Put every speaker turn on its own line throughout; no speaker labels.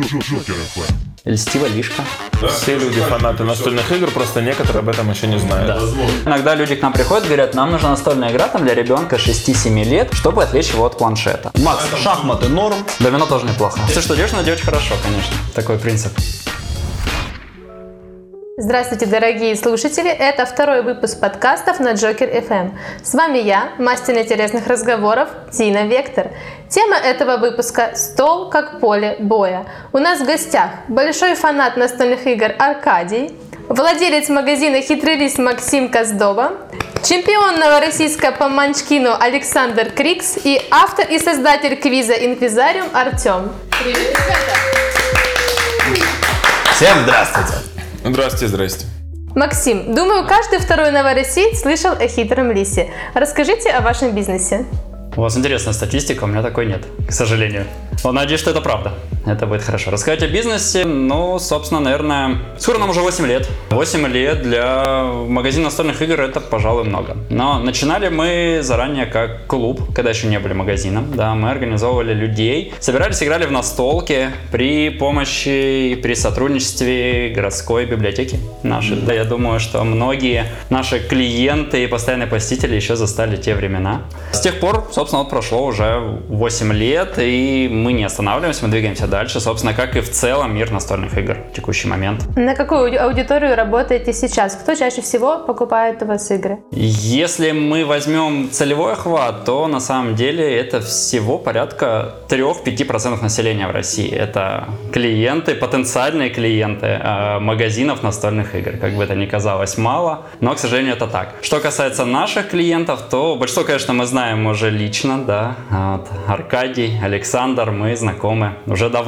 Джокер ФМ.
Льстива лишка.
Все люди фанаты настольных игр, просто некоторые об этом еще не знают.
Иногда люди к нам приходят, говорят, нам нужна настольная игра там для ребенка 6-7 лет, чтобы отвлечь его от планшета.
Макс, шахматы норм.
Домино тоже неплохо. Если что делаешь, надо делать хорошо, конечно. Такой принцип.
Здравствуйте, дорогие слушатели! Это второй выпуск подкастов на Джокер FM. С вами я, мастер интересных разговоров Тина Вектор. Тема этого выпуска – «Стол как поле боя». У нас в гостях большой фанат настольных игр Аркадий, владелец магазина «Хитрый лис» Максим Коздоба, чемпион новороссийска по манчкину Александр Крикс и автор и создатель квиза «Инквизариум» Артем. Привет, ребята!
Всем здравствуйте.
Здрасте, здрасте.
Максим, думаю, каждый второй новороссиец слышал о хитром лисе. Расскажите о вашем бизнесе.
У вас интересная статистика, у меня такой нет, к сожалению. Но надеюсь, что это правда. Это будет хорошо. Рассказать о бизнесе, ну, собственно, наверное, скоро нам уже 8 лет. 8 лет для магазина настольных игр это, пожалуй, много. Но начинали мы заранее как клуб, когда еще не были магазином. Да, мы организовывали людей, собирались, играли в настолки при помощи при сотрудничестве городской библиотеки нашей. Да, я думаю, что многие наши клиенты и постоянные посетители еще застали те времена. С тех пор, собственно, вот прошло уже 8 лет, и мы не останавливаемся, мы двигаемся дальше, собственно, как и в целом мир настольных игр в текущий момент.
На какую ауди- аудиторию работаете сейчас? Кто чаще всего покупает у вас игры?
Если мы возьмем целевой охват, то на самом деле это всего порядка 3-5% населения в России. Это клиенты, потенциальные клиенты э, магазинов настольных игр. Как бы это ни казалось мало, но, к сожалению, это так. Что касается наших клиентов, то большинство, конечно, мы знаем уже лично, да. Вот, Аркадий, Александр, мы знакомы уже давно.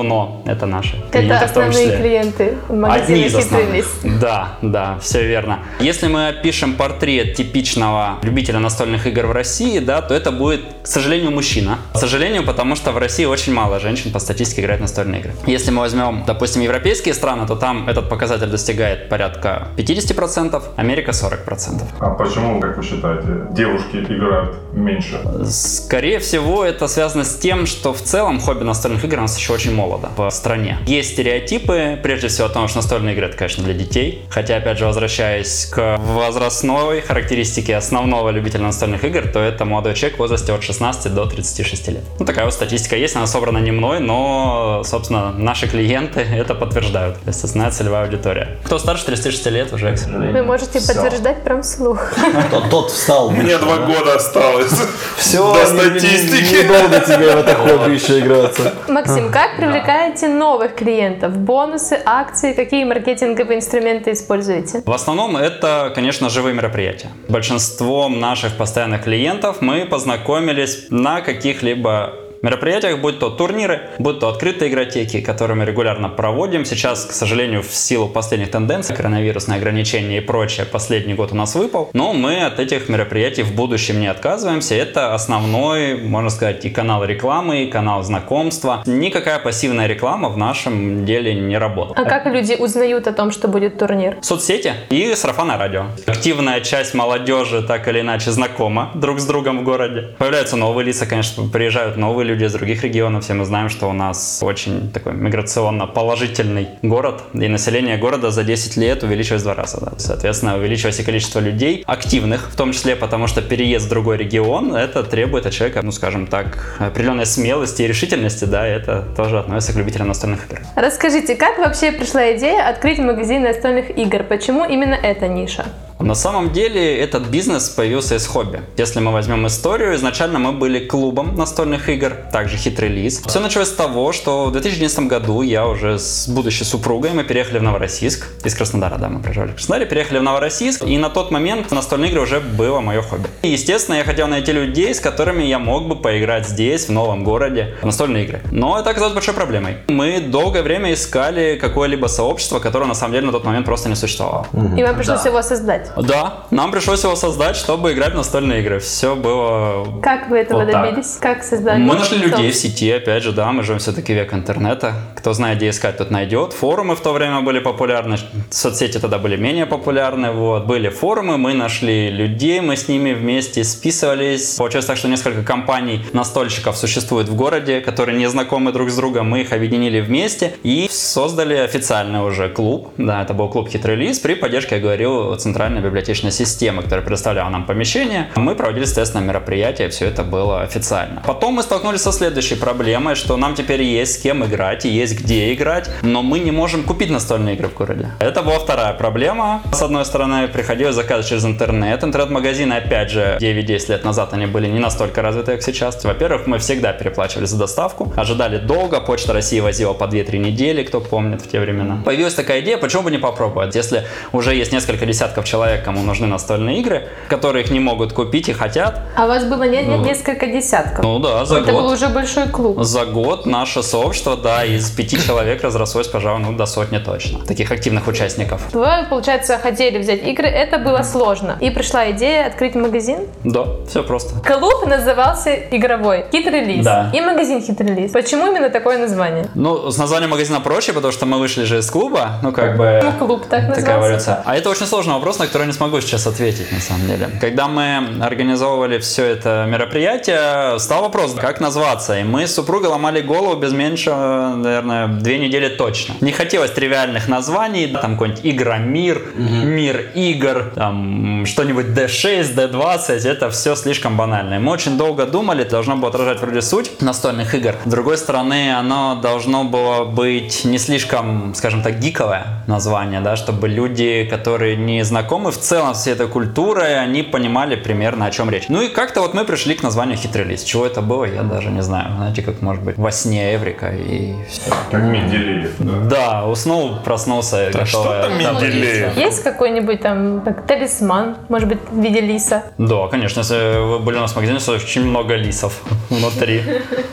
Это наши клиенты
Это
в том
основные
числе.
клиенты
Одни из
«Хитрый
основных.
лис».
Да, да, все верно. Если мы опишем портрет типичного любителя настольных игр в России, да, то это будет, к сожалению, мужчина. К сожалению, потому что в России очень мало женщин по статистике играет в настольные игры. Если мы возьмем, допустим, европейские страны, то там этот показатель достигает порядка 50%, Америка 40%.
А почему, как вы считаете, девушки играют меньше?
Скорее всего, это связано с тем, что в целом хобби настольных игр у нас еще очень молодо в стране. Есть стереотипы, прежде всего о том, что настольные игры это, конечно, для детей. Хотя, опять же, возвращаясь к возрастной характеристике основного любителя настольных игр, то это молодой человек в возрасте от 16 до 36 лет. Ну, такая вот статистика есть, она собрана не мной, но, собственно, наши клиенты это подтверждают. То есть основная целевая аудитория. Кто старше 36 лет уже, к сожалению.
Вы можете подтверждать прям вслух.
Тот, тот встал.
Мне два года осталось.
Все,
до статистики.
Недолго тебе в это хобби еще играться.
Максим, как привлекаете новых клиентов? Бонусы, акции, какие маркетинговые инструменты используете?
В основном это, конечно, живые мероприятия. Большинством наших постоянных клиентов мы познакомились на каких-либо мероприятиях, будь то турниры, будь то открытые игротеки, которые мы регулярно проводим. Сейчас, к сожалению, в силу последних тенденций, коронавирусные ограничения и прочее, последний год у нас выпал. Но мы от этих мероприятий в будущем не отказываемся. Это основной, можно сказать, и канал рекламы, и канал знакомства. Никакая пассивная реклама в нашем деле не работает.
А как люди узнают о том, что будет турнир?
Соцсети и сарафанное радио. Активная часть молодежи так или иначе знакома друг с другом в городе. Появляются новые лица, конечно, приезжают новые люди из других регионов. Все мы знаем, что у нас очень такой миграционно положительный город. И население города за 10 лет увеличилось в два раза. да. Соответственно, увеличилось и количество людей, активных в том числе, потому что переезд в другой регион, это требует от человека, ну скажем так, определенной смелости и решительности, да, и это тоже относится к любителям настольных игр.
Расскажите, как вообще пришла идея открыть магазин настольных игр? Почему именно эта ниша?
На самом деле этот бизнес появился из хобби. Если мы возьмем историю, изначально мы были клубом настольных игр, также хитрый лис. Все началось с того, что в 2011 году я уже с будущей супругой, мы переехали в Новороссийск, из Краснодара, да, мы проживали в Краснодаре, переехали в Новороссийск, и на тот момент настольные игры уже было мое хобби. И, естественно, я хотел найти людей, с которыми я мог бы поиграть здесь, в новом городе, в настольные игры. Но это оказалось большой проблемой. Мы долгое время искали какое-либо сообщество, которое на самом деле на тот момент просто не существовало.
И вам пришлось его создать. Создать?
Да, нам пришлось его создать, чтобы играть в настольные игры. Все было
Как вы этого
Вот так.
добились? Как создали?
Мы нашли
Кто?
людей в сети, опять же, да, мы живем все-таки век интернета. Кто знает, где искать, тот найдет. Форумы в то время были популярны, соцсети тогда были менее популярны. Вот. Были форумы, мы нашли людей, мы с ними вместе списывались. Получилось так, что несколько компаний настольщиков существует в городе, которые не знакомы друг с другом. Мы их объединили вместе и создали официальный уже клуб. Да, это был клуб «Хитрый лис» при поддержке, я говорил, центральной библиотечной системы, которая предоставляла нам помещение. Мы проводили, естественно, мероприятия, все это было официально. Потом мы столкнулись со следующей проблемой, что нам теперь есть с кем играть и есть где играть, но мы не можем купить настольные игры в городе. Это была вторая проблема. С одной стороны, приходилось заказывать через интернет. Интернет-магазины, опять же, 9-10 лет назад они были не настолько развиты, как сейчас. Во-первых, мы всегда переплачивали за доставку, ожидали долго, Почта России возила по 2-3 недели, кто помнит в те времена. Появилась такая идея, почему бы не попробовать, если уже есть несколько десятков человек, кому нужны настольные игры, которые их не могут купить и хотят.
А у вас было не- не- несколько десятков.
Ну да, за
Это
год.
был уже большой клуб.
За год наше сообщество, да, из пяти человек разрослось, пожалуй, ну, до сотни точно. Таких активных участников.
Вы, получается, хотели взять игры, это было сложно. И пришла идея открыть магазин.
Да, все просто.
Клуб назывался игровой «Хитрый лис».
Да.
И магазин «Хитрый лис». Почему именно такое название?
Ну, с названием магазина проще, потому что мы вышли же из клуба, ну, как бы...
Ну, клуб так
Такая эволюция. А это очень сложный вопрос, на который я не смогу сейчас ответить, на самом деле. Когда мы организовывали все это мероприятие, стал вопрос, как назваться. И мы с супругой ломали голову без меньше, наверное, две недели точно. Не хотелось тривиальных названий, там какой-нибудь Игромир, Мир игр, там что-нибудь D6, D20, это все слишком банально. И мы очень долго думали, должно было отражать вроде суть настольных игр. С другой стороны, оно должно было быть не слишком, скажем так, гиковое название, да, чтобы люди, которые не знакомы в целом с всей этой культурой, они понимали примерно о чем речь. Ну и как-то вот мы пришли к названию «Хитрый лис». Чего это было, я даже не знаю. Знаете, как может быть во сне Эврика и все.
Как Менделеев, да.
Да, уснул, проснулся,
Да что там Менделеев?
Есть какой-нибудь там как талисман, может быть, в виде лиса?
Да, конечно, если вы были у нас в магазине, то очень много лисов внутри.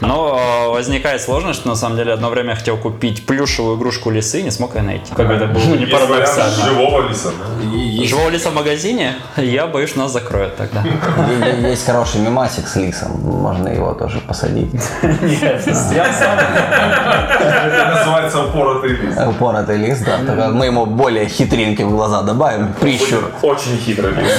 Но э, возникает сложность, что на самом деле одно время я хотел купить плюшевую игрушку лисы, не смог ее найти. Как это было не
Есть вариант
парадоксально.
живого лиса. да?
Живого лиса в магазине, я боюсь, нас закроют тогда.
Есть хороший мемасик с лисом, можно его тоже посадить.
Нет, я сам.
Это называется упоротый лис.
Упоротый лис, да. Только мы ему более хитринки в глаза добавим. Прищур.
Очень хитрый лис.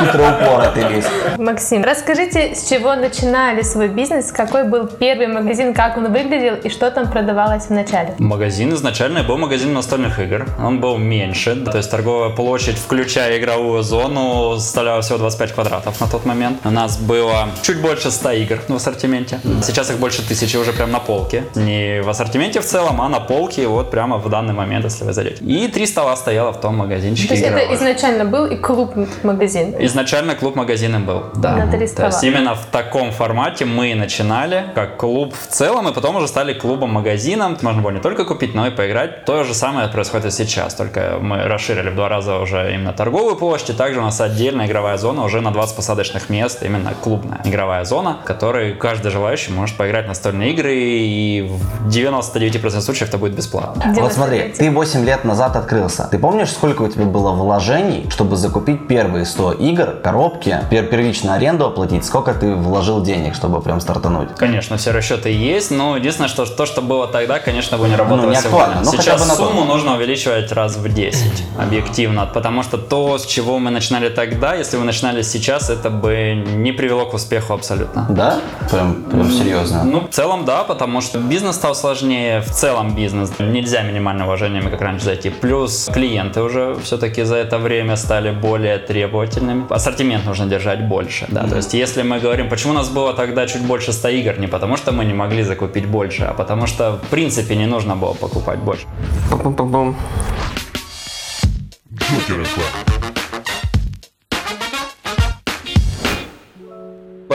Хитро упоротый лис.
Максим, расскажите, с чего начинали свой бизнес, какой был первый магазин, как он выглядел и что там продавалось в начале?
Магазин изначально был магазин настольных игр. Он был меньше, то есть торговая площадь, включая игровую зону, составляла всего 25 квадратов на тот момент. У нас было чуть больше 100 игр в ассортименте. Сейчас их больше тысячи уже прям на полке. Не в ассортименте в целом, а на полке вот прямо в данный момент, если вы зайдете. И три стола стояло в том магазинчике
То есть это
игровых.
изначально был и клуб-магазин.
Изначально клуб магазином был, да.
На три
То есть
стола.
именно в таком формате мы и начинали, как клуб в целом, и потом уже стали клубом-магазином. Можно было не только купить, но и поиграть. То же самое происходит и сейчас, только мы расширили в два раза уже именно торговую площадь, и также у нас отдельная игровая зона уже на 20 посадочных мест, именно клубная игровая зона, в которой каждый желающий может поиграть в настольные игры, и в 99% случаев это будет бесплатно.
Вот смотри, ты 8 лет назад открылся. Ты помнишь, сколько у тебя было вложений, чтобы закупить первые 100 игр, коробки, пер первичную аренду оплатить? Сколько ты вложил денег, чтобы прям стартануть?
Конечно, все расчеты есть, но единственное, что то, что было тогда, конечно, бы не работало
Ну, не
сегодня.
актуально, но хотя
Сейчас
бы на
сумму нужно увеличивать раз в 10, объективно, потому что то, с чего мы начинали тогда, если вы начинали сейчас, это бы не привело к успеху абсолютно.
Да? Прям, прям серьезно.
Ну, в целом, да, потому что бизнес стал сложнее, в целом бизнес. Нельзя минимальным вложениями, как раньше, зайти. Плюс клиенты уже все-таки за это время стали более требовательными. Ассортимент нужно держать больше, да. То есть, если мы говорим, почему у нас было тогда чуть больше 100 игр, не потому что мы не могли закупить больше, а потому что, в принципе, не нужно было покупать больше.
shoot you this way.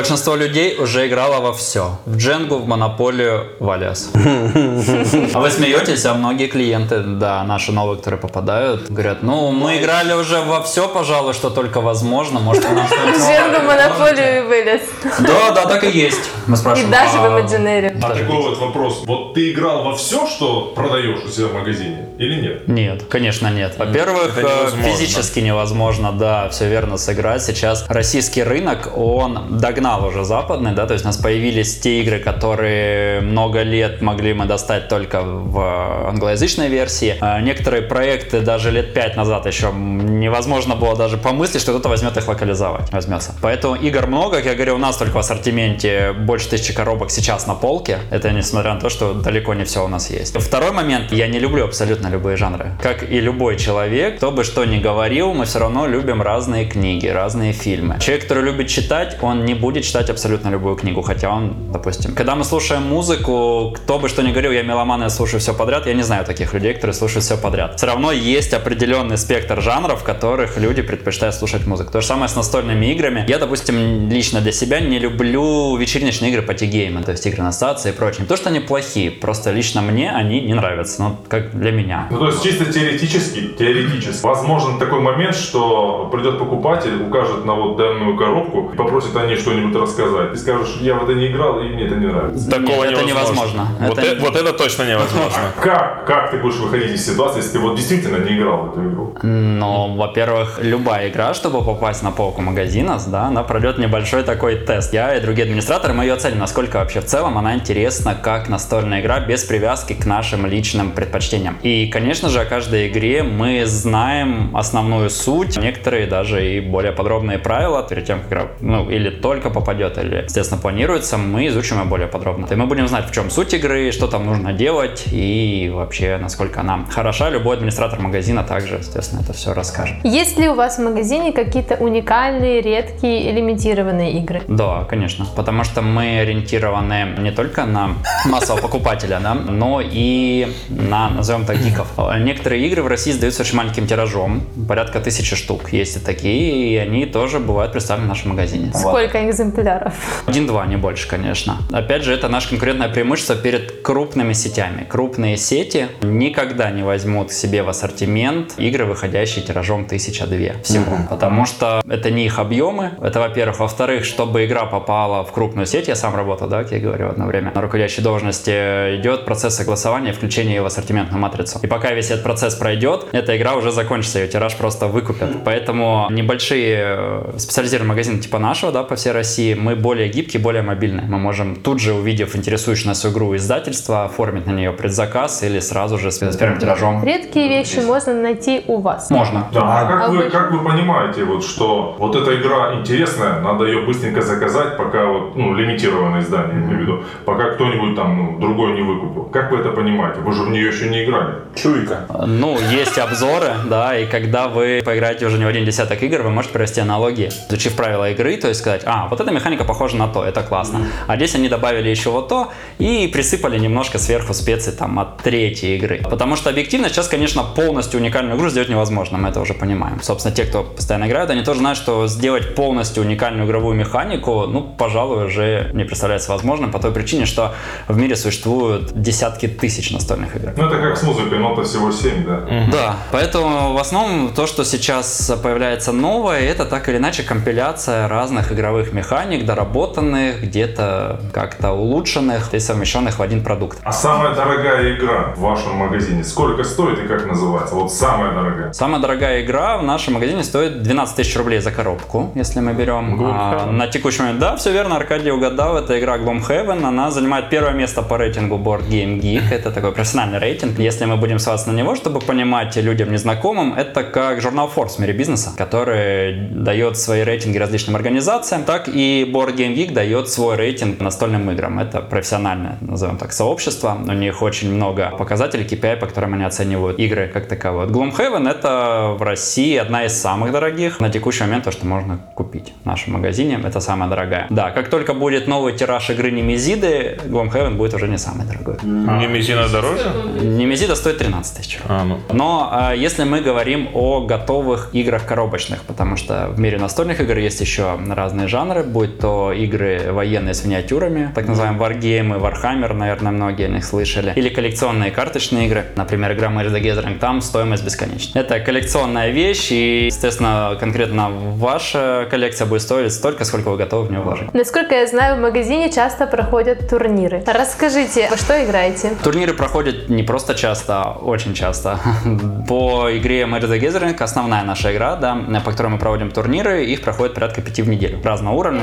Большинство людей уже играло во все. В Дженгу, в Монополию, в Алиас. А вы смеетесь, а многие клиенты, да, наши новые, которые попадают, говорят, ну, мы играли уже во все, пожалуй, что только возможно. Может, нам что-нибудь
Дженгу, монополию и вылез.
Да, да, так и есть. Мы
И
спрашиваем.
даже в
«А,
Imaginary.
А такой вот вопрос. Вот ты играл во все, что продаешь у себя в магазине или нет?
Нет, конечно нет. Во-первых, э, физически невозможно, да, все верно сыграть. Сейчас российский рынок, он догнал уже западный, да, то есть у нас появились те игры, которые много лет могли мы достать только в англоязычной версии. А Некоторые проекты даже лет пять назад еще невозможно было даже помыслить, что кто-то возьмет их локализовать, возьмется. Поэтому игр много, как я говорю, у нас только в ассортименте больше тысячи коробок сейчас на полке. Это несмотря на то, что далеко не все у нас есть. Второй момент, я не люблю абсолютно любые жанры. Как и любой человек, кто бы что ни говорил, мы все равно любим разные книги, разные фильмы. Человек, который любит читать, он не будет читать абсолютно любую книгу, хотя он, допустим, когда мы слушаем музыку, кто бы что ни говорил, я меломан, я слушаю все подряд, я не знаю таких людей, которые слушают все подряд. Все равно есть определенный спектр жанров, в которых люди предпочитают слушать музыку. То же самое с настольными играми. Я, допустим, лично для себя не люблю вечерничные игры по геймы, то есть игры на стации и прочее. Не то, что они плохие, просто лично мне они не нравятся, ну, как для меня.
Ну, то есть чисто теоретически, теоретически, возможен такой момент, что придет покупатель, укажет на вот данную коробку и попросит о ней что-нибудь рассказать. Ты скажешь, я в это не играл, и мне это не нравится.
Такого
Нет, это
невозможно.
невозможно.
Вот,
Это-
э- вот это точно невозможно.
Как, как ты будешь выходить из ситуации, если ты вот действительно не играл в эту игру?
Но, во-первых, любая игра, чтобы попасть на полку магазина, да, она пройдет небольшой такой тест. Я и другие администраторы, мы ее оценим, насколько вообще в целом она интересна как настольная игра без привязки к нашим личным предпочтениям. И, конечно же, о каждой игре мы знаем основную суть, некоторые даже и более подробные правила перед тем, как игра, ну, или только попадет, или, естественно, планируется, мы изучим ее более подробно. И мы будем знать, в чем суть игры, что там нужно делать и вообще, насколько она хороша. Любой администратор магазина также, естественно, это все расскажет.
Есть ли у вас в магазине какие-то уникальные, редкие и лимитированные игры?
Да, конечно. Потому что мы ориентированы не только на массового покупателя, да, но и на, назовем так, гиков. Некоторые игры в России сдаются очень маленьким тиражом, порядка тысячи штук. Есть и такие, и они тоже бывают представлены в нашем магазине.
Сколько экземпляров?
Один-два, не больше, конечно. Опять же, это наше конкурентное преимущество перед крупными сетями. Крупные сети никогда не возьмут себе в ассортимент игры, выходящие тиражом 1002 всего. Потому что это не их объемы. Это, во-первых. Во-вторых, чтобы игра попала в крупную сеть, я сам работал, да, как я говорю, одно время, на руководящей должности, идет процесс согласования и включения ее в ассортиментную матрицу. И пока весь этот процесс пройдет, эта игра уже закончится, ее тираж просто выкупят. Поэтому небольшие э, специализированные магазины типа нашего, да, по всей России, мы более гибкие, более мобильные. Мы можем тут же, увидев интересующую нас игру издательства, оформить на нее предзаказ или сразу же с с первым тиражом.
Редкие вещи можно найти у вас.
Можно.
Да, а как,
А
вы,
вы-
как вы понимаете, вот, что вот эта игра интересная, надо ее быстренько заказать, пока вот, ну, лимитированное издание, я имею в виду, пока кто-нибудь там, ну, другой не выкупил. Как вы это понимаете? Вы же в нее еще не играли.
Чуйка.
Ну, есть обзоры, да, и когда вы поиграете уже не в один десяток игр, вы можете провести аналогии, изучив правила игры, то есть сказать, а, вот эта механика похожа на то, это классно. А здесь они добавили еще вот то и присыпали немножко сверху специй там от третьей игры. Потому что объективно сейчас, конечно, полностью уникальную игру сделать невозможно, мы это уже понимаем. Собственно, те, кто постоянно играют, они тоже знают, что сделать полностью уникальную игровую механику, ну, пожалуй, уже не представляется возможным по той причине, что в мире существуют десятки тысяч настольных игр.
Ну, это как с музыкой, нота всего 7, да?
Да, поэтому в основном то, что сейчас появляется новое, это так или иначе компиляция разных игровых механик, доработанных, где-то как-то улучшенных и совмещенных в один продукт.
А самая дорогая игра в вашем магазине, сколько стоит и как называется? Вот самая дорогая.
Самая дорогая игра в нашем магазине стоит 12 тысяч рублей за коробку, если мы берем. А, на текущий момент, да, все верно, Аркадий угадал, это игра Gloomhaven, она занимает первое место по рейтингу Board Game Geek, это такой профессиональный рейтинг. Если мы будем ссылаться на него, чтобы понимать людям незнакомым, это как журнал Forbes в мире бизнеса, который дает свои рейтинги различным организациям, так и Board Game Geek дает свой рейтинг настольным играм. Это профессиональное, назовем так, сообщество. У них очень много показателей KPI, по которым они оценивают игры как таковые. Gloomhaven это в России одна из самых дорогих. На текущий момент то, что можно купить в нашем магазине, это самая дорогая. Да, как только будет новый тираж игры Немезиды, Gloomhaven будет уже не самый дорогой.
Немезина дороже?
Немезида стоит 13 тысяч.
А, ну.
Но а, если мы говорим о готовых играх коробочных, потому что в мире настольных игр есть еще разные жанры, будь то игры военные с миниатюрами, так называемые варгеймы, Warhammer, наверное, многие о них слышали, или коллекционные карточные игры, например, игра Magic the Gathering, там стоимость бесконечна. Это коллекционная вещь, и, естественно, конкретно ваша коллекция будет стоить столько, сколько вы готовы в нее вложить.
Насколько я знаю, в магазине часто проходят турниры. Расскажите, во что играете?
Турниры проходят не просто часто, а очень часто. По игре Magic the Gathering, основная наша игра, да, по которой мы проводим турниры, их проходит порядка пяти в неделю. Разного уровня.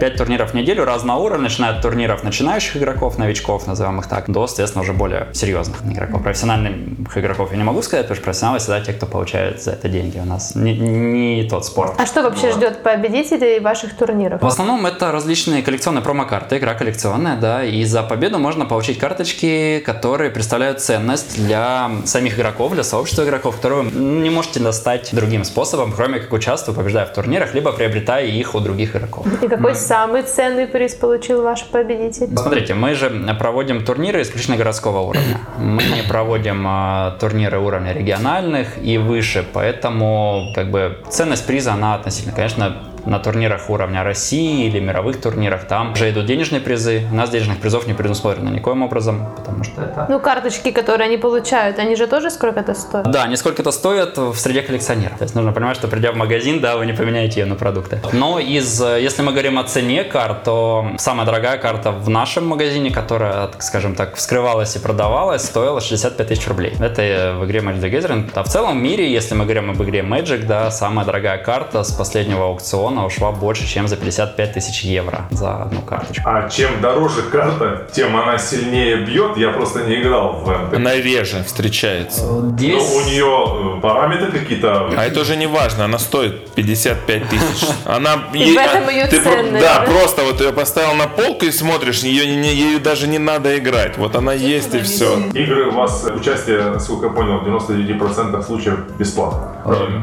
Пять турниров в неделю, разного уровня, начиная от турниров начинающих игроков, новичков, назовем их так, до, соответственно, уже более серьезных игроков. Профессиональных игроков я не могу сказать, потому что профессионалы всегда те, кто получает за это деньги. У нас не, не тот спорт.
А что вообще ждет победителей ваших турниров?
В основном это различные коллекционные промо-карты, игра коллекционная, да, и за победу можно получить карточки, которые представляют ценность для самих игроков, для сообщества игроков, которые вы не можете достать другим способом, кроме как участвуя, побеждая в турнирах, либо приобретая их у других игроков.
И какой самый ценный приз получил ваш победитель?
Смотрите, мы же проводим турниры исключительно городского уровня. Мы не проводим а, турниры уровня региональных и выше, поэтому как бы ценность приза, она относительно, конечно, на турнирах уровня России или мировых турнирах, там уже идут денежные призы. У нас денежных призов не предусмотрено никоим образом, потому что это...
Ну, карточки, которые они получают, они же тоже сколько-то стоят?
Да, они сколько-то стоят в среде коллекционеров. То есть нужно понимать, что придя в магазин, да, вы не поменяете ее на продукты. Но из, если мы говорим о цене карт, то самая дорогая карта в нашем магазине, которая, скажем так, вскрывалась и продавалась, стоила 65 тысяч рублей. Это в игре Magic the Gathering. А в целом в мире, если мы говорим об игре Magic, да, самая дорогая карта с последнего аукциона ушла больше, чем за 55 тысяч евро за одну карточку.
А чем дороже карта, тем она сильнее бьет. Я просто не играл в МТ.
Она реже встречается.
Но
Здесь...
у нее э, параметры какие-то.
А это уже не важно, она стоит 55 тысяч. Она
И в этом её
ты Да,
да?
просто вот ее поставил на полку и смотришь, ее, не- ею даже не надо играть. Вот она есть и все.
Игры у вас э, участие, насколько я понял, в 99% случаев бесплатно.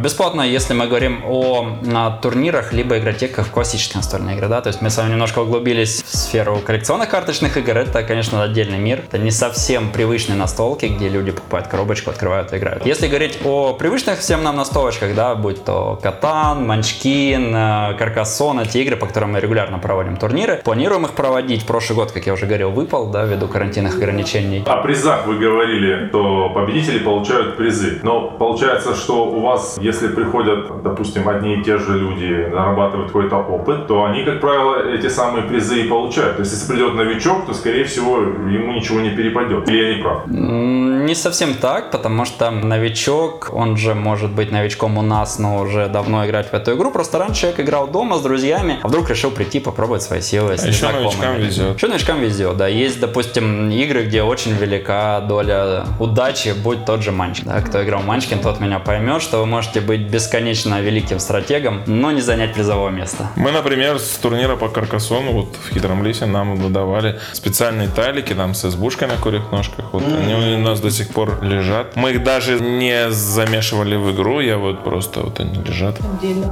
Бесплатно, если мы говорим о турнирах, либо игротеках классические настольные игры, да, то есть мы с вами немножко углубились в сферу коллекционных карточных игр, это, конечно, отдельный мир, это не совсем привычные настолки, где люди покупают коробочку, открывают и играют. Если говорить о привычных всем нам настолочках, да, будь то Катан, Манчкин, э, Каркасон, эти игры, по которым мы регулярно проводим турниры, планируем их проводить, прошлый год, как я уже говорил, выпал, да, ввиду карантинных ограничений.
О призах вы говорили, что победители получают призы. Но получается, что у вас, если приходят, допустим, одни и те же люди, нарабатывают какой-то опыт, то они, как правило, эти самые призы и получают. То есть, если придет новичок, то, скорее всего, ему ничего не перепадет. Или я не прав?
Не совсем так, потому что новичок, он же может быть новичком у нас, но уже давно играть в эту игру. Просто раньше человек играл дома с друзьями, а вдруг решил прийти попробовать свои силы с
А еще новичкам везет.
Еще новичкам везет, да. Есть, допустим, игры, где очень велика доля удачи, будь тот же Манчкин. Да, кто играл в Манчкин, тот меня поймет, что вы можете быть бесконечно великим стратегом, но не занять призового места.
Мы, например, с турнира по Каркасону вот в Хитром Лисе нам выдавали специальные тайлики там с избушкой на курьих ножках. Вот они у нас до сих пор лежат. Мы их даже не замешивали в игру, я вот просто вот они лежат.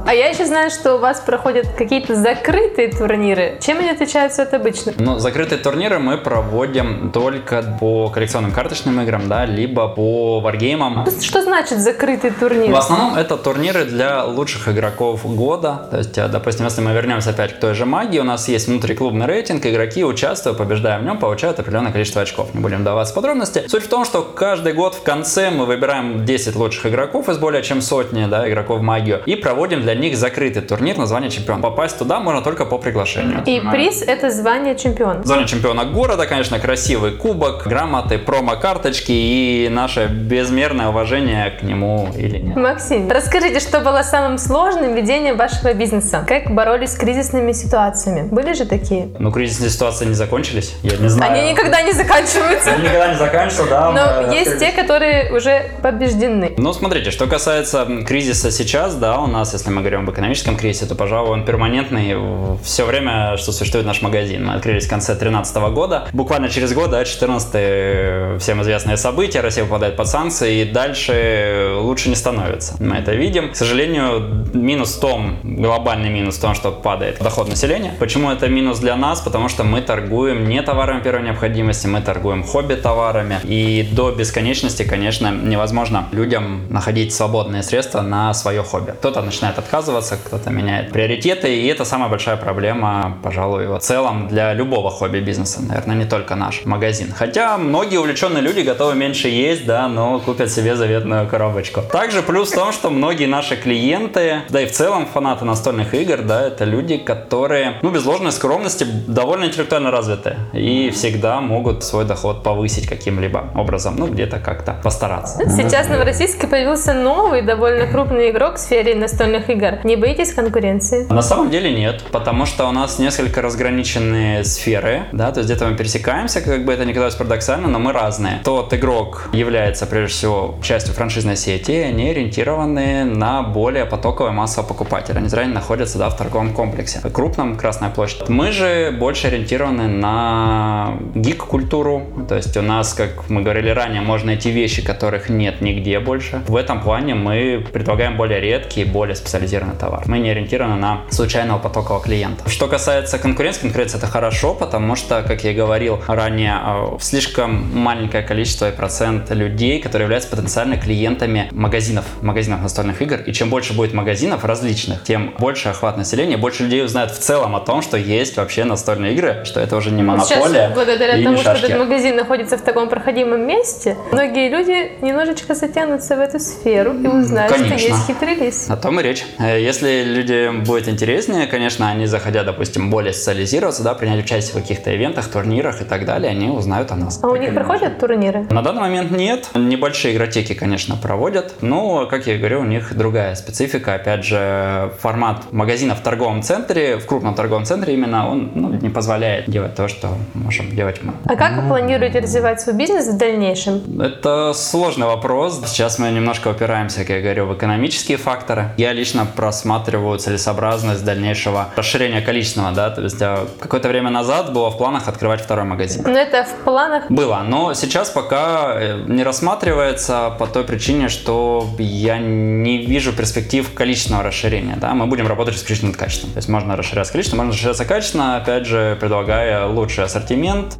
А я еще знаю, что у вас проходят какие-то закрытые турниры. Чем они отличаются от обычных?
Но закрытые турниры мы проводим только по коллекционным карточным играм, да, либо по варгеймам.
Что значит закрытый турнир?
В основном это турниры для лучших игроков года. То есть, э, допустим, если мы вернемся опять к той же магии, у нас есть внутриклубный рейтинг, игроки, участвуя, побеждая в нем, получают определенное количество очков. Не будем даваться в подробности. Суть в том, что каждый год в конце мы выбираем 10 лучших игроков из более чем сотни да, игроков в магию и проводим для них закрытый турнир название чемпион. Попасть туда можно только по приглашению.
И приз это звание чемпиона.
Звание чемпиона города, конечно, красивый кубок, грамоты, промо-карточки и наше безмерное уважение к нему или нет.
Максим, расскажите, что было самым сложным ведением вашего бизнеса? Как боролись с кризисными ситуациями? Были же такие?
Ну, кризисные ситуации не закончились, я не знаю.
Они никогда не заканчиваются.
Они никогда не заканчиваются, да.
Но есть те, которые уже побеждены.
Ну, смотрите, что касается кризиса сейчас, да, у нас, если мы говорим об экономическом кризисе, то, пожалуй, он перманентный все время, что существует наш магазин. Мы открылись в конце 2013 года. Буквально через год, да, 14 всем известные события, Россия попадает под санкции, и дальше лучше не становится. Мы это видим. К сожалению, минус в том, глобальный минус в том, что падает доход населения. Почему это минус для нас? Потому что мы торгуем не товарами первой необходимости, мы торгуем хобби-товарами. И до бесконечности, конечно, невозможно людям находить свободные средства на свое хобби. Кто-то начинает отказываться, кто-то меняет приоритеты, и это самая большая проблема, пожалуй, в целом для любого хобби-бизнеса, наверное, не только наш магазин. Хотя многие увлеченные люди готовы меньше есть, да, но купят себе заветную коробочку. Также плюс в том, что многие наши клиенты, да и в целом фанаты настольных игр, да, это люди, которые, ну, без ложной скромности, довольно интеллектуально развиты и всегда могут свой доход повысить каким-либо образом, ну, где-то как-то постараться.
Сейчас в Новороссийске появился новый, довольно крупный игрок в сфере настольных игр. Не боитесь конкуренции?
На самом деле нет, потому что у нас несколько разграниченные сферы, да, то есть где-то мы пересекаемся, как бы это ни казалось парадоксально, но мы разные. Тот игрок является прежде всего частью франшизной сети, и они ориентированы на более потоковый массового покупателя. Они заранее находятся да, в торговом комплексе. В крупном Красная площадь. Мы же больше ориентированы на гик-культуру, то есть у нас, как мы говорили ранее, можно найти вещи, которых нет нигде больше. В этом плане мы предлагаем более редкий, более специализированный товар. Мы не ориентированы на случайного потокового клиента. Что касается конкуренции, конкуренция это хорошо, потому что, как я и говорил ранее, э, слишком маленькое количество и процент людей, которые являются потенциально клиентами магазинов, магазинов настольных игр. И чем больше будет магазинов различных, тем больше охват населения, больше людей узнают в целом о том, что есть вообще настольные игры, что это уже не монополия.
Сейчас, благодаря
и
тому, что этот магазин находится в таком проходимом месте, многие люди немножечко затянутся в эту сферу и узнают, что
конечно.
есть хитрый лис.
О том и речь. Э, Если людям будет интереснее, конечно, они, заходя, допустим, более социализироваться, да, принять участие в каких-то ивентах, турнирах и так далее, они узнают о нас.
А у них проходят турниры?
На данный момент нет. Небольшие игротеки, конечно, проводят. Но, как я и говорю, у них другая специфика. Опять же, формат магазина в торговом центре, в крупном торговом центре именно, он ну, не позволяет делать то, что можем делать мы.
А как вы планируете развивать свой бизнес в дальнейшем?
Это сложный вопрос. Сейчас мы немножко упираемся, как я говорю, в экономические факторы. Я лично просматриваю целесообразность дальнейшего расширения количественного, да, то есть а, какое-то время назад было в планах открывать второй магазин.
Но это в планах.
Было, но сейчас пока э, не рассматривается по той причине, что я не вижу перспектив количественного расширения. Да? Мы будем работать исключительно над качеством. То есть можно расширяться количественно, можно расширяться качественно, опять же, предлагая лучший ассортимент.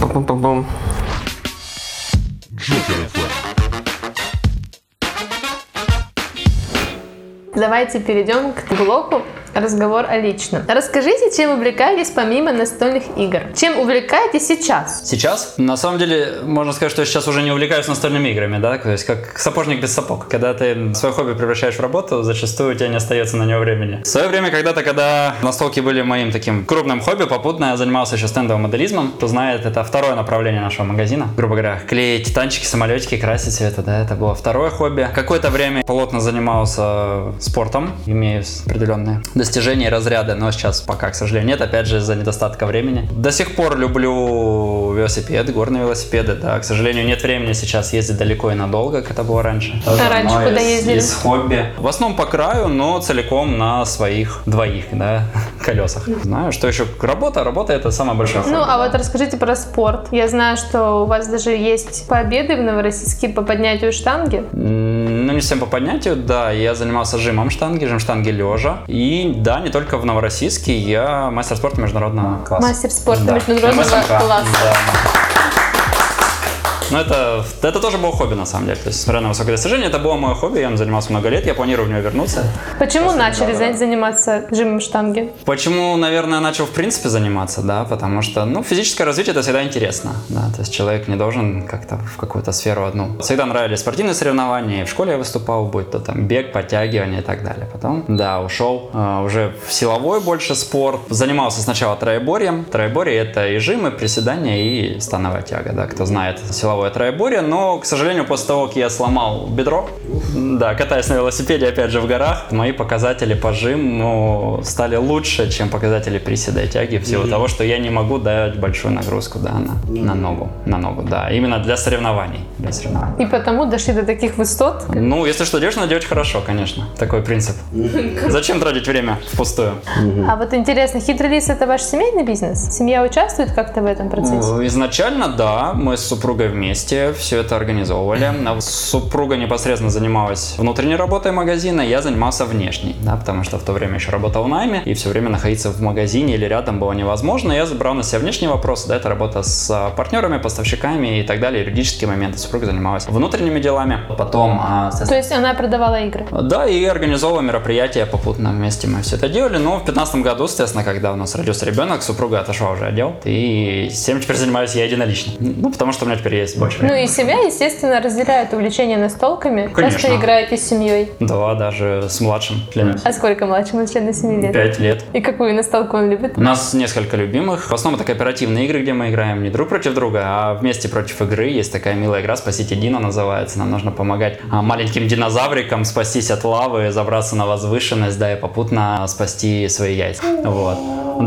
Пум-пум-пум.
Давайте перейдем к блоку разговор о личном. Расскажите, чем увлекаетесь помимо настольных игр? Чем увлекаетесь сейчас?
Сейчас, на самом деле, можно сказать, что я сейчас уже не увлекаюсь настольными играми, да, то есть как сапожник без сапог. Когда ты свое хобби превращаешь в работу, зачастую у тебя не остается на него времени. В свое время, когда-то, когда настолки были моим таким крупным хобби, попутно я занимался еще стендовым моделизмом. Кто знает, это второе направление нашего магазина. Грубо говоря, клеить танчики, самолетики, красить все это, да, это было второе хобби. Какое-то время плотно занимался спортом, имею определенные и разряды, но сейчас пока, к сожалению, нет, опять же, из-за недостатка времени. До сих пор люблю велосипеды, горные велосипеды, да, к сожалению, нет времени сейчас ездить далеко и надолго, как это было раньше.
А раньше
Одно
куда
из-
ездили?
Из хобби. В основном по краю, но целиком на своих двоих, да, колесах. Знаю, что еще работа, работа это самое большое хобби.
Ну, а вот расскажите про спорт. Я знаю, что у вас даже есть победы в Новороссийске по поднятию штанги.
Не всем по поднятию, да, я занимался жимом штанги, жим штанги лежа. И да, не только в Новороссийске, я мастер спорта международного класса.
Мастер спорта
Да,
международного
МСМК,
класса.
да. Ну, это, это тоже было хобби, на самом деле. То есть, несмотря на высокое достижение, это было мое хобби, я им занимался много лет, я планирую в него вернуться.
Почему начали
да,
за- заниматься жимом штанги?
Почему, наверное, начал в принципе заниматься, да, потому что, ну, физическое развитие это всегда интересно, да, то есть человек не должен как-то в какую-то сферу одну. Всегда нравились спортивные соревнования, и в школе я выступал, будь то там бег, подтягивание и так далее. Потом, да, ушел э, уже в силовой больше спорт, занимался сначала троеборьем. Троеборье это и жим, и приседания, и становая тяга, да, кто знает силовое троеборье, но, к сожалению, после того, как я сломал бедро, да, катаясь на велосипеде, опять же, в горах, мои показатели по жиму стали лучше, чем показатели приседа и тяги, в силу того, что я не могу дать большую нагрузку, да, на, на ногу, на ногу, да, именно для соревнований, для соревнований.
И потому дошли до таких высот.
Ну, если что делаешь, надо делать хорошо, конечно, такой принцип. Зачем тратить время впустую?
А вот интересно, хитрый лис это ваш семейный бизнес? Семья участвует как-то в этом процессе?
Ну, Изначально, да, мы с супругой вместе вместе все это организовывали. А Супруга непосредственно занималась внутренней работой магазина, я занимался внешней, да, потому что в то время еще работал в найме, и все время находиться в магазине или рядом было невозможно. Я забрал на себя внешние вопросы, да, это работа с а, партнерами, поставщиками и так далее, юридические моменты. Супруга занималась внутренними делами. Потом, а,
То есть она продавала игры.
да, и организовывала мероприятия попутно вместе мы все это делали. Но в 15 году, соответственно, когда у нас родился ребенок, супруга отошла уже отдел, и всем теперь занимаюсь я единолично. Ну, потому что у меня теперь есть больше
Ну
времени.
и семья, естественно, разделяет увлечение настолками.
Конечно.
Часто играете с семьей.
Да, даже с младшим членом.
А сколько младшему члену 7 лет?
Пять лет.
И какую настолку он любит?
У нас несколько любимых. В основном это кооперативные игры, где мы играем не друг против друга, а вместе против игры. Есть такая милая игра «Спасите Дина» называется. Нам нужно помогать а, маленьким динозаврикам спастись от лавы, забраться на возвышенность, да, и попутно спасти свои яйца. Вот.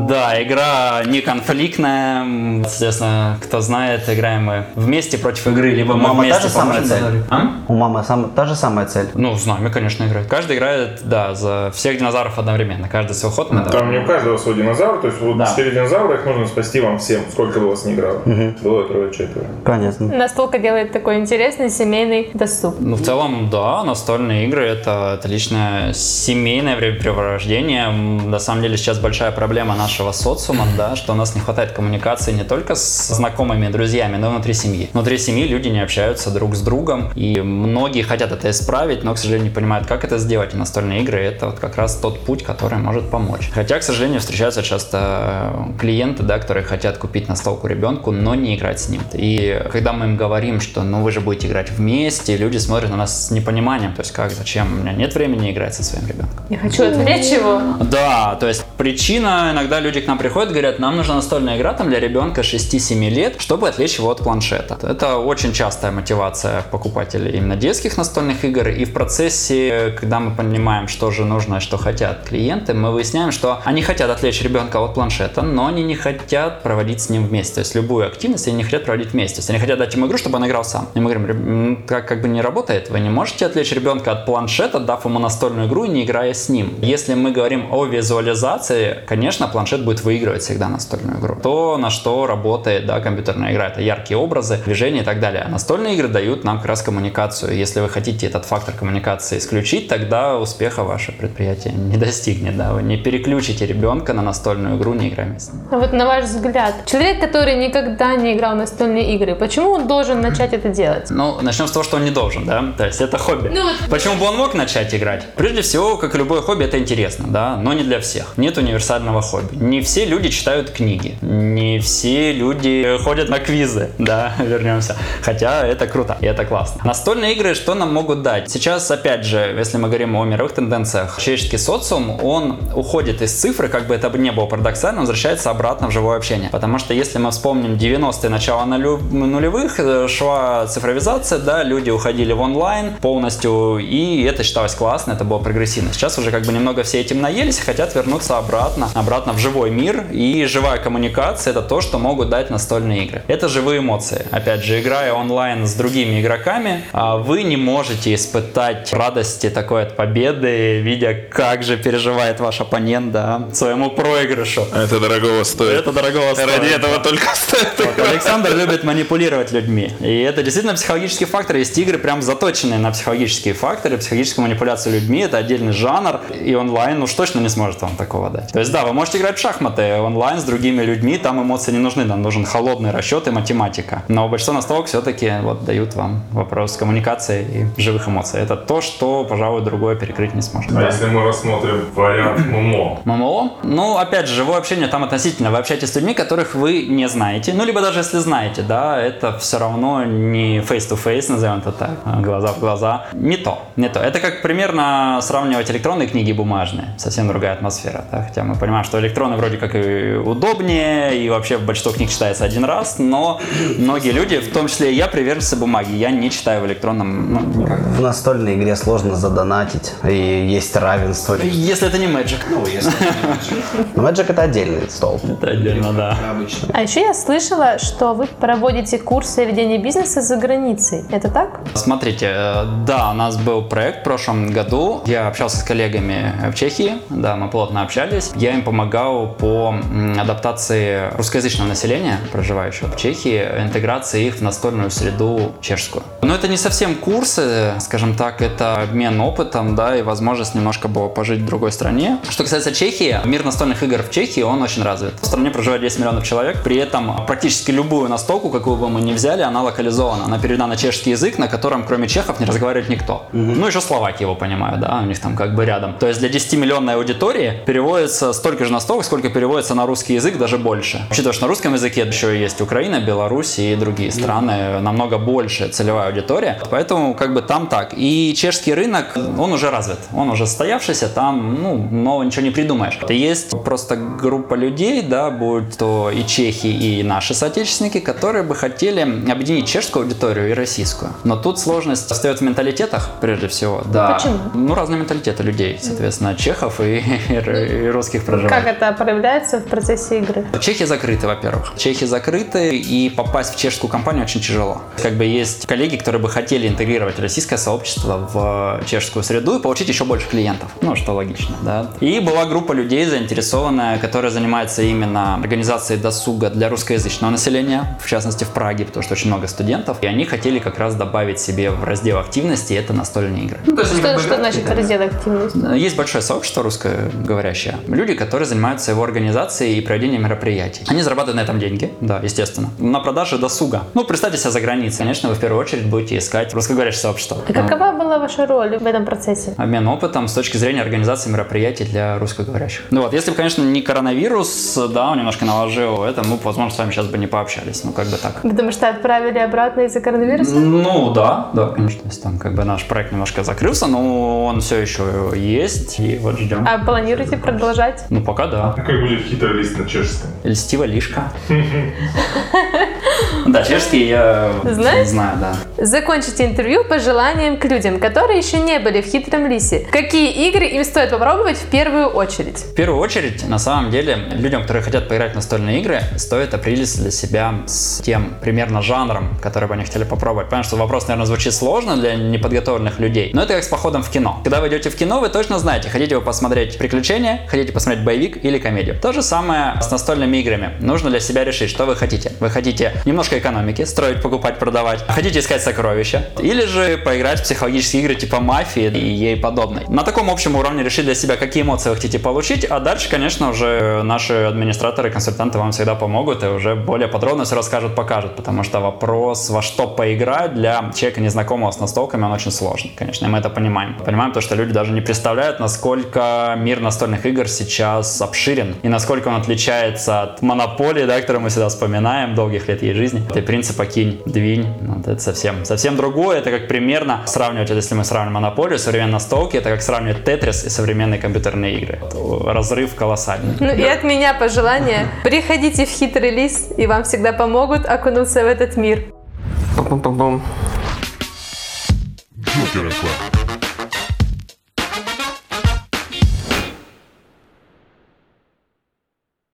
Да, игра не конфликтная. Соответственно, кто знает, играем мы вместе против игры, либо мы
Мама, та
вместе
же самая цель?
А?
У мамы сам, та же самая цель.
Ну, с нами, конечно, играет. Каждый играет, да, за всех динозавров одновременно. Каждый свой ход мы
Там не у каждого свой динозавр, то есть вот
Да.
4 динозавра, их нужно спасти вам всем, сколько бы вас не играло. Было трое-четверо.
Понятно.
Настолка делает такой интересный семейный досуг.
Ну, в целом, да, настольные игры это отличное семейное времяпрепровождение. На самом деле сейчас большая проблема нашего социума, да, что у нас не хватает коммуникации не только с знакомыми, друзьями, но и внутри семьи. Внутри семьи люди не общаются друг с другом, и многие хотят это исправить, но, к сожалению, не понимают, как это сделать. И настольные игры это вот как раз тот путь, который может помочь. Хотя, к сожалению, встречаются часто клиенты, да, которые хотят купить настолку ребенку, но не играть с ним. И когда мы им говорим, что ну вы же будете играть вместе, люди смотрят на нас с непониманием. То есть как, зачем? У меня нет времени играть со своим ребенком.
Я хочу отвлечь его.
Да, то есть причина, иногда люди к нам приходят, говорят, нам нужна настольная игра там для ребенка 6-7 лет, чтобы отвлечь его от планшета. Это очень частая мотивация покупателей именно детских настольных игр. И в процессе, когда мы понимаем, что же нужно, что хотят клиенты, мы выясняем, что они хотят отвлечь ребенка от планшета, но они не хотят проводить с ним вместе. То есть любую активность они не хотят проводить вместе. То есть они хотят дать ему игру, чтобы он играл сам. И мы говорим, «Реб- м, как, как бы не работает, вы не можете отвлечь ребенка от планшета, дав ему настольную игру и не играя с ним. Если мы говорим о визуализации, конечно, планшет будет выигрывать всегда настольную игру. То, на что работает да, компьютерная игра, это яркие образы, движения и так далее. А настольные игры дают нам как раз коммуникацию. Если вы хотите этот фактор коммуникации исключить, тогда успеха ваше предприятие не достигнет. Да? Вы не переключите ребенка на настольную игру, не играя ним.
А вот на ваш взгляд, человек, который никогда не играл в настольные игры, почему он должен начать это делать?
Ну, начнем с того, что он не должен, да? То есть это хобби.
Ну вот-
Почему бы он мог начать играть? Прежде всего, как и любое хобби, это интересно, да, но не для всех. Нет универсального хобби. Не все люди читают книги, не все люди ходят на квизы, да, вернемся. Хотя это круто, и это классно. Настольные игры что нам могут дать? Сейчас, опять же, если мы говорим о мировых тенденциях, человеческий социум, он уходит из цифры, как бы это не было парадоксально, возвращается обратно в живое общение. Потому что если мы вспомним 90-е, начало нулевых, э, шла цифровизация, да, люди уходили в онлайн полностью, и это считалось классно, это было прогрессивно. Сейчас уже как бы немного все этим наелись и хотят вернуться обратно, обратно в живой мир, и живая коммуникация это то, что могут дать настольные игры. Это живые эмоции. Опять же, играя онлайн с другими игроками, а, вы не можете испытать радости такой от победы, видя, как же переживает ваш оппонент, да, своему проигрышу.
Это дорогого стоит.
Это дорогого стоит.
Ради этого только стоит.
Вот, Александр любит манипулировать людьми. И это действительно психологический фактор. Есть игры, прям заточенные на психологические факторы, психологическую манипуляцию людьми. Это отдельный жанр. И онлайн уж точно не сможет вам такого дать. То есть, да, вы можете играть в шахматы онлайн с другими людьми, там эмоции не нужны, нам нужен холодный расчет и математика. Но большинство настолок все-таки вот дают вам вопрос коммуникации и живых эмоций. Это то, что, пожалуй, другое перекрыть не сможет.
А если мы рассмотрим вариант ММО?
ММО. Ну, опять же, живое общение там относительно. Вы общаетесь с людьми, которых вы не знаете. Ну, либо даже если знаете, да, это все равно не face-to-face, назовем это так, а глаза в глаза. Не то, не то. Это как примерно сравнивать электронные книги и бумажные. Совсем другая атмосфера, да. Хотя мы понимаем, что электроны вроде как и удобнее, и вообще большинство книг читается один раз, но многие люди, в том числе и я, приверженцы бумаги. Я не читаю в электронном, ну, никак.
В настольной игре сложно задонатить, и есть равенство.
Если это не Magic.
Ну, если
Но Magic это отдельный стол.
Это отдельно, да.
обычно.
А еще я слышала, что вы проводите курсы ведения бизнеса за границей. Это так?
Смотрите, э, да, у нас был проект в прошлом году. Я общался с коллегами в Чехии, да, мы плотно общались. Я им помогал по адаптации русскоязычного населения, проживающего в Чехии, интеграции их в настольную среду чешскую. Но это не совсем курсы, скажем так, это обмен опытом, да, и возможность немножко было пожить в другой стране. Что касается Чехии, мир настольных игр в Чехии, он очень развит. В стране проживает 10 миллионов человек, при этом практически любую настолку, какую бы мы ни взяли, она локализована. Она переведена на чешский язык, на котором кроме чехов не разговаривает никто. Ну, еще словаки его понимают, да, у них там как бы рядом. То есть для 10-миллионной аудитории переводится столько же настолок, сколько переводится на русский язык, даже больше. Учитывая, что на русском языке еще есть Украина, Беларусь и другие страны, намного больше целевая аудитория. Поэтому как бы там так. И чешский рынок, он уже развит, он уже стоявшийся, там, ну, нового ничего не придумаешь. Есть просто группа людей, да, будь то и чехи, и наши соотечественники, которые бы хотели объединить чешскую аудиторию и российскую. Но тут сложность остается в менталитетах, прежде всего. Да.
Почему?
Ну, разные менталитеты людей, соответственно, чехов и, и русских проживает.
Как это проявляется в процессе игры?
Чехи закрыты, во-первых. Чехи закрыты, и попасть в чешскую компанию очень тяжело. Как бы есть коллеги, которые бы хотели интегрировать российское сообщество в чешскую среду и получить еще больше клиентов. Ну, что логично, да. И была группа людей заинтересованная, которая занимается именно организацией досуга для русскоязычного населения, в частности в Праге, потому что очень много студентов. И они хотели как раз добавить себе в раздел активности это настольные игры. Ну, то есть
Что, что значит
да.
раздел активности?
Есть большое сообщество русскоговорящее. Люди, которые занимаются его организацией и проведением мероприятий. Они зарабатывают на этом деньги, да, естественно. На продаже досуга. Ну, представьте себя за границей. Конечно, вы в первую очередь будете искать русскоговорящее сообщество.
А какова была ваша роль в этом процессе?
Обмен опытом с точки зрения организации мероприятий для русскоговорящих. Ну вот, если бы, конечно, не коронавирус, да, он немножко наложил это, мы, возможно, с вами сейчас бы не пообщались. Ну, как бы так.
Потому что отправили обратно из-за коронавируса?
Ну да, да, конечно. То есть там как бы наш проект немножко закрылся, но он все еще есть, и вот ждем.
А планируете продолжать?
Ну пока да.
А как будет хитрый лист на чешском?
Льстива лишка. Да, чешский я
Знаешь?
знаю, да.
Закончите интервью пожеланием к людям, которые еще не были в хитром лисе. Какие игры им стоит попробовать в первую очередь?
В первую очередь, на самом деле, людям, которые хотят поиграть в настольные игры, стоит определиться для себя с тем примерно жанром, который бы они хотели попробовать. Понятно, что вопрос, наверное, звучит сложно для неподготовленных людей, но это как с походом в кино. Когда вы идете в кино, вы точно знаете, хотите вы посмотреть приключения, хотите посмотреть боевик или комедию. То же самое с настольными играми. Нужно для себя решить, что вы хотите. Вы хотите немножко экономики, строить, покупать, продавать. Хотите искать сокровища. Или же поиграть в психологические игры типа мафии и ей подобной. На таком общем уровне решить для себя, какие эмоции вы хотите получить, а дальше, конечно, уже наши администраторы, консультанты вам всегда помогут и уже более подробно все расскажут, покажут, потому что вопрос, во что поиграть для человека, незнакомого с настолками, он очень сложный, конечно, и мы это понимаем. Понимаем то, что люди даже не представляют, насколько мир настольных игр сейчас обширен и насколько он отличается от монополии, да, которую мы всегда вспоминаем, долгих лет ей жизни. Это принципа кинь, двинь, вот это совсем, совсем другое, это как примерно сравнивать, вот если мы сравним монополию, современные настолки, это как сравнивать Тетрис и современные компьютерные игры. Это разрыв колоссальный.
Ну и от меня пожелание. Приходите в хитрый лис, и вам всегда помогут окунуться в этот мир.
Пум-пум-пум.
Джокер.